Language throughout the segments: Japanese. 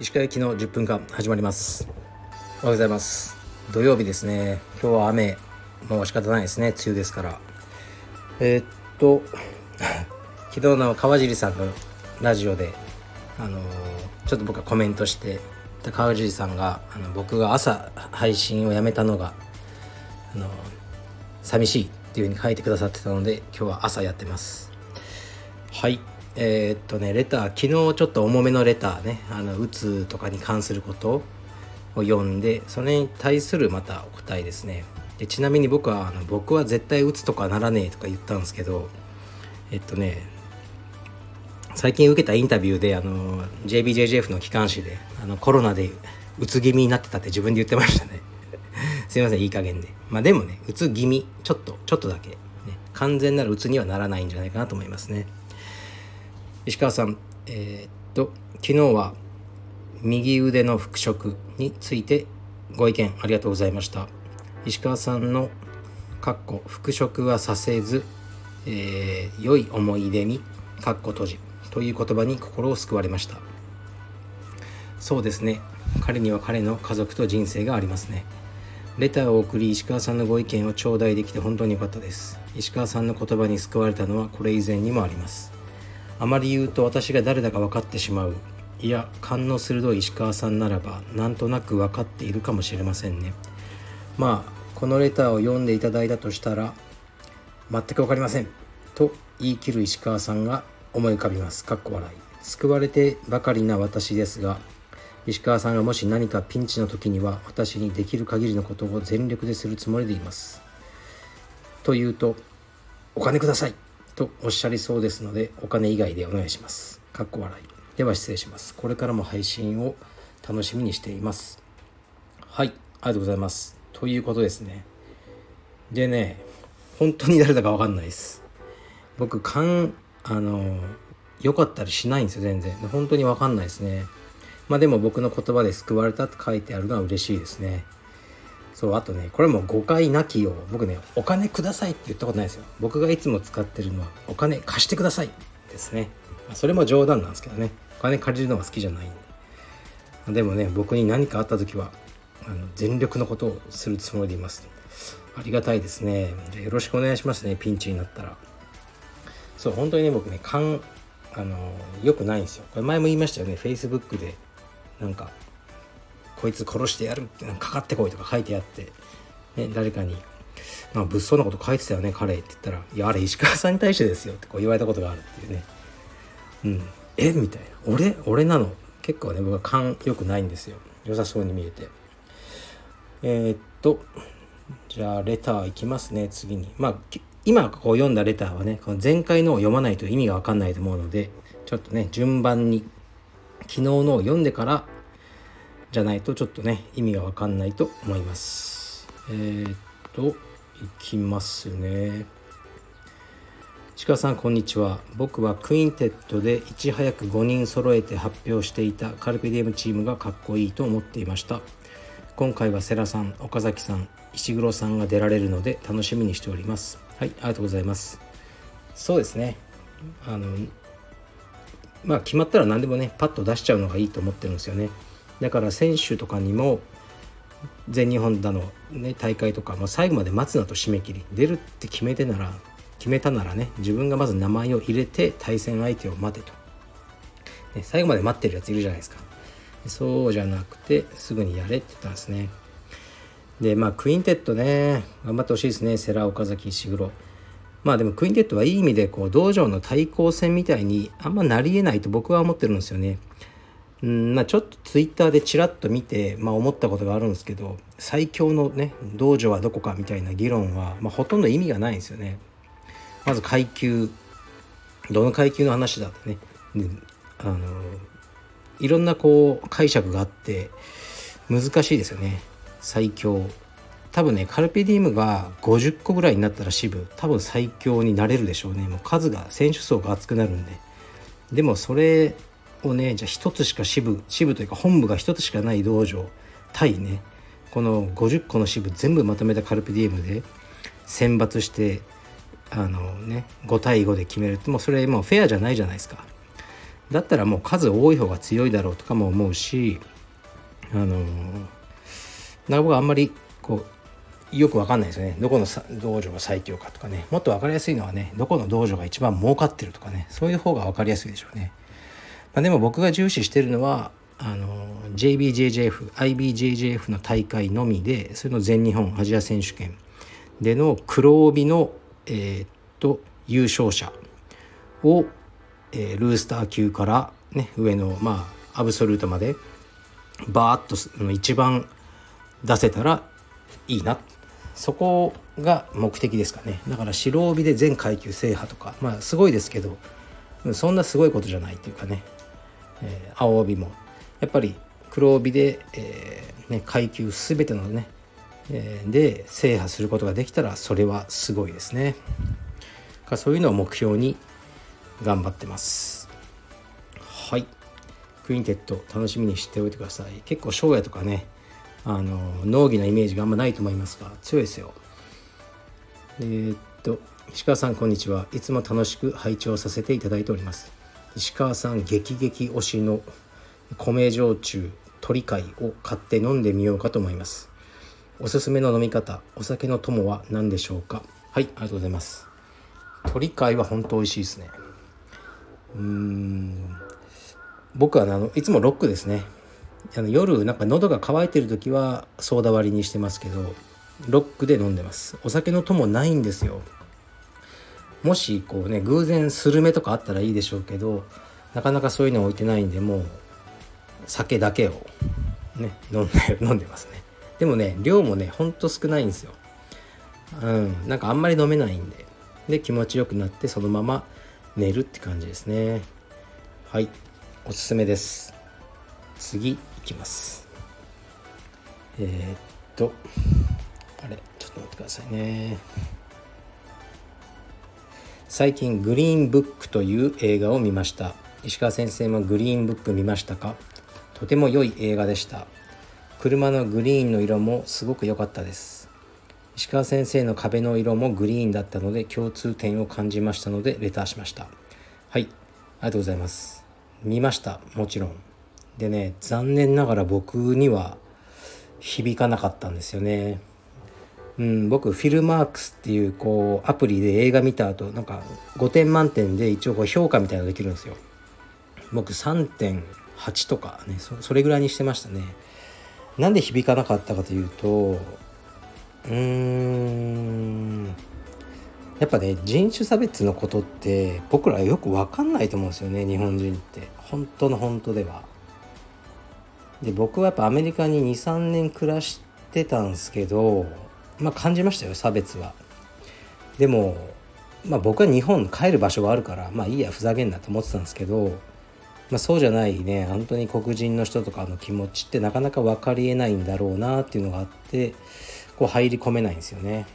石川行きの10分間始まります。おはようございます。土曜日ですね。今日は雨。もう仕方ないですね。梅雨ですから。えー、っと 昨日の川尻さんのラジオであのちょっと僕はコメントして川尻さんがあの僕が朝配信をやめたのがあの寂しい。っていう風に書いてくださってたので今日は朝やってます。はい。えー、っとねレター昨日ちょっと重めのレターねあのうつとかに関することを読んでそれに対するまたお答えですね。でちなみに僕はあの僕は絶対うつとかならねえとか言ったんですけどえっとね最近受けたインタビューであの JBJJF の機関誌であのコロナでうつ気味になってたって自分で言ってましたね。すいませんいい加減で。まあでもねうつ気味。ちょっとちょっとだけ、ね、完全なるうつにはならないんじゃないかなと思いますね。石川さんえー、っと昨日は右腕の復職についてご意見ありがとうございました。石川さんの「かっこ復職はさせず、えー、良い思い出に」かっこ閉じ。という言葉に心を救われました。そうですね。彼には彼の家族と人生がありますね。レターを送り石川さんのご意見を頂戴できて本当に良かったです。石川さんの言葉に救われたのはこれ以前にもあります。あまり言うと私が誰だか分かってしまう。いや勘の鋭い石川さんならばなんとなく分かっているかもしれませんね。まあこのレターを読んでいただいたとしたら全く分かりません。と言い切る石川さんが思い浮かびます。かっこ笑い。救われてばかりな私ですが、石川さんがもし何かピンチの時には私にできる限りのことを全力でするつもりでいます。と言うと、お金くださいとおっしゃりそうですので、お金以外でお願いします。かっこ笑い。では失礼します。これからも配信を楽しみにしています。はい、ありがとうございます。ということですね。でね、本当に誰だかわかんないです。僕、勘あの良かったりしないんですよ全然本当に分かんないですねまあでも僕の言葉で救われたって書いてあるのは嬉しいですね。そうあとねこれも誤解なきよう僕ねお金くださいって言ったことないですよ。僕がいつも使ってるのはお金貸してくださいですね。それも冗談なんですけどね。お金借りるのが好きじゃないんで。でもね僕に何かあった時はあの全力のことをするつもりでいます。ありがたいですね。よろしくお願いしますねピンチになったら。そう本当にね僕ね勘あのよくないんですよ。これ前も言いましたよね Facebook で。なんかこいつ殺してやるってかかってこいとか書いてあって、ね、誰かに「なんか物騒なこと書いてたよね彼」って言ったら「いやあれ石川さんに対してですよ」ってこう言われたことがあるっていうね。うん。え？みたいな。俺？俺なの？結構ね僕は勘良くないんですよ。良さそうに見えて。えー、っとじゃあレターいきますね次に。まあ今こう読んだレターはねこの前回のを読まないと意味が分かんないと思うのでちょっとね順番に昨日のを読んでからじゃないとちょっとね意味が分かんないと思います。えー、っといきますね。鹿さんこんにちは。僕はクインテッドでいち早く5人揃えて発表していたカルペディエムチームがかっこいいと思っていました。今回は世良さん岡崎さん石黒さんが出られるので楽しみにしております。はいありがとうございます。そうですね。あのまあ決まったら何でもねパッと出しちゃうのがいいと思ってるんですよね。だから選手とかにも全日本だの、ね、大会とか、まあ、最後まで待つなと締め切り出るって決めてなら決めたならね自分がまず名前を入れて対戦相手を待てと、ね、最後まで待ってるやついるじゃないですか。そうじゃなくてすぐにやれって言ったんですね。でまあクインテッドね頑張ってほしいですね。世良岡崎石黒。まあでもクインテッドはいい意味でこう道場の対抗戦みたいにあんまなりえないと僕は思ってるんですよね。うんまあ、ちょっとツイッターでちらっと見て、まあ、思ったことがあるんですけど最強のね道場はどこかみたいな議論は、まあ、ほとんど意味がないんですよね。まず階級どの階級の話だってね、あのいろんなこう解釈があって難しいですよね。最強多分ねカルペディウムが50個ぐらいになったら支部多分最強になれるでしょうね。もう数が選手層が厚くなるんで。でもそれをねじゃあ1つしか支部支部というか本部が1つしかない道場対ねこの50個の支部全部まとめたカルペディウムで選抜してあのね5対5で決めるってもうそれもうフェアじゃないじゃないですか。だったらもう数多い方が強いだろうとかも思うしあのなんか僕あんまりこうよくわかんないですよね。どこの道場が最強かとかね。もっと分かりやすいのはねどこの道場が一番儲かってるとかね。そういう方が分かりやすいでしょうね、まあ、でも僕が重視してるのはあの JBJJF、IBJJF の大会のみでそれの全日本アジア選手権。での黒帯の、えー、っと優勝者を、えー、ルースター級から、ね、上の、まあ、アブソルートまでバーッと一番出せたらいいな。そこが目的ですかね。だから白帯で全階級制覇とか。まあすごいですけどそんなすごいことじゃないっていうかね、えー、青帯も。やっぱり黒帯で、えーね、階級全てのね、えー、で制覇することができたらそれはすごいですね。かそういうのを目標に頑張ってます。はい。クインテット楽しみにしておいてください。結構翔也とかねあの農技のイメージがあんまないと思いますが強いですよ。えー、っと石川さんこんにちは。いつも楽しく拝聴させていただいております。石川さん激激推しの米焼酎鳥貝を買って飲んでみようかと思います。おすすめの飲み方お酒の友は何でしょうか？はいありがとうございます。鳥貝は本当美味しいですね。うーん。僕はあのいつもロックですね。あの夜なんか喉が渇いてる時はソーダ割りにしてますけどロックで飲んでます。お酒の友ないんですよ。もしこうね偶然スルメとかあったらいいでしょうけどなかなかそういうの置いてないんでもう酒だけをね飲んで 飲んでますね。でもね量もねほんと少ないんですよ。うんなんかあんまり飲めないんで。で気持ちよくなってそのまま寝るって感じですね。はいおすすめです。次。きます。えー、っとあれちょっと待ってくださいね。最近グリーンブックという映画を見ました。石川先生もグリーンブック見ましたか？とても良い映画でした。車のグリーンの色もすごく良かったです。石川先生の壁の色もグリーンだったので共通点を感じましたのでレターしました。はいありがとうございます。見ましたもちろん。でね残念ながら僕には響かなかったんですよね。うん、僕フィルマークスっていうこうアプリで映画見た後なんか5点満点で一応こう評価みたいなのできるんですよ。僕3.8とかねそれぐらいにしてましたね。なんで響かなかったかというとうーんやっぱね人種差別のことって僕らよく分かんないと思うんですよね日本人って。本当の本当では。で僕はやっぱアメリカに23年暮らしてたんですけどまあ感じましたよ差別は。でもまあ僕は日本帰る場所があるからまあいいやふざけんなと思ってたんですけどまあ、そうじゃないね本当に黒人の人とかの気持ちってなかなか分かりえないんだろうなっていうのがあってこう入り込めないんですよね。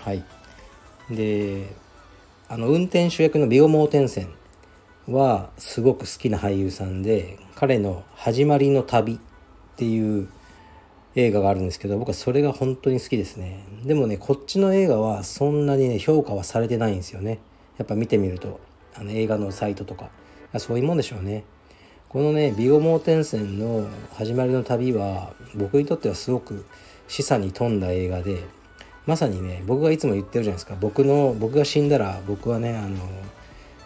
はいであの運転手役のビオ・モーテンセンはすごく好きな俳優さんで彼の「始まりの旅」っていう映画があるんですけど僕はそれが本当に好きですね。でもねこっちの映画はそんなにね評価はされてないんですよね。やっぱ見てみるとあの映画のサイトとか。そういうもんでしょうね。このねビオモーテン線の始まりの旅は僕にとってはすごく示唆に富んだ映画でまさにね僕がいつも言ってるじゃないですか。僕の僕が死んだら僕はねあの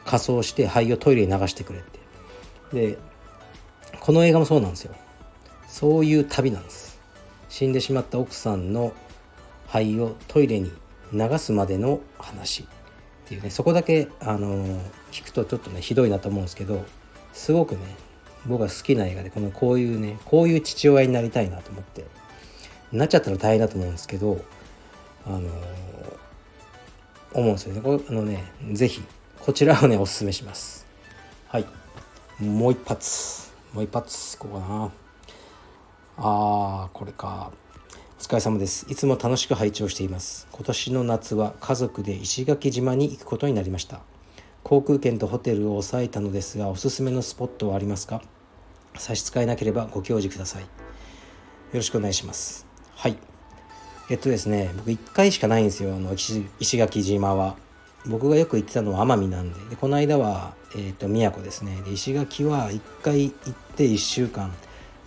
仮装して灰をトイレに流してくれって。でこの映画もそうなんですよ。そういう旅なんです。死んでしまった奥さんの灰をトイレに流すまでの話っていうね。そこだけあの聞くとちょっとねひどいなと思うんですけどすごくね僕が好きな映画でこのこういうねこういう父親になりたいなと思って。なっちゃったら大変だと思うんですけどあの思うんですよね。これあのね是非こちらをねおすすめしますはいもう一発もう一発いこうかなあーこれかお疲れ様です。いつも楽しく拝聴しています。今年の夏は家族で石垣島に行くことになりました。航空券とホテルを抑えたのですが、おすすめのスポットはありますか？差し支えなければご教示ください。よろしくお願いします。はい。えっとですね僕1回しかないんですよあの石垣島は僕がよく行ってたのは奄美なんで。でこの間は、えー、と宮古ですね。で石垣は1回行って1週間。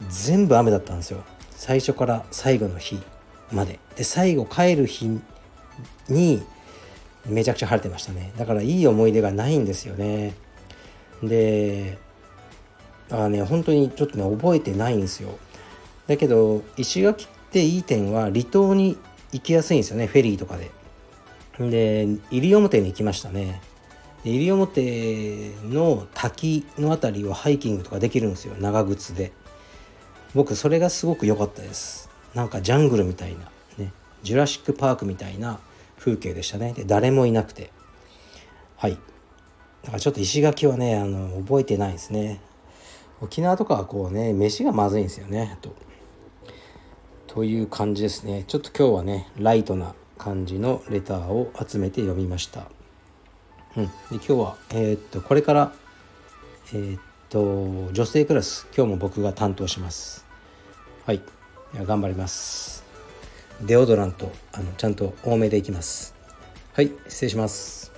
全部雨だったんですよ。最初から最後の日まで。で最後帰る日にめちゃくちゃ晴れてましたね。だからいい思い出がないんですよね。であね本当にちょっとね覚えてないんですよ。だけど石垣っていい点は離島に行きやすいんですよね。フェリーとかで。で西表に行きましたね。で西表の滝の辺りをハイキングとかできるんですよ。長靴で。僕それがすごく良かったです。なんかジャングルみたいなね。ジュラシック・パークみたいな風景でしたね。で誰もいなくて。はい。だからちょっと石垣はねあの覚えてないですね。沖縄とかはこうね飯がまずいんですよねと。という感じですね。ちょっと今日はねライトな感じのレターを集めて読みました。うん、で今日は、えー、っとこれから、えー、っと女性クラス今日も僕が担当します。はい、頑張ります。デオドラントあのちゃんと多めでいきます。はい、失礼します。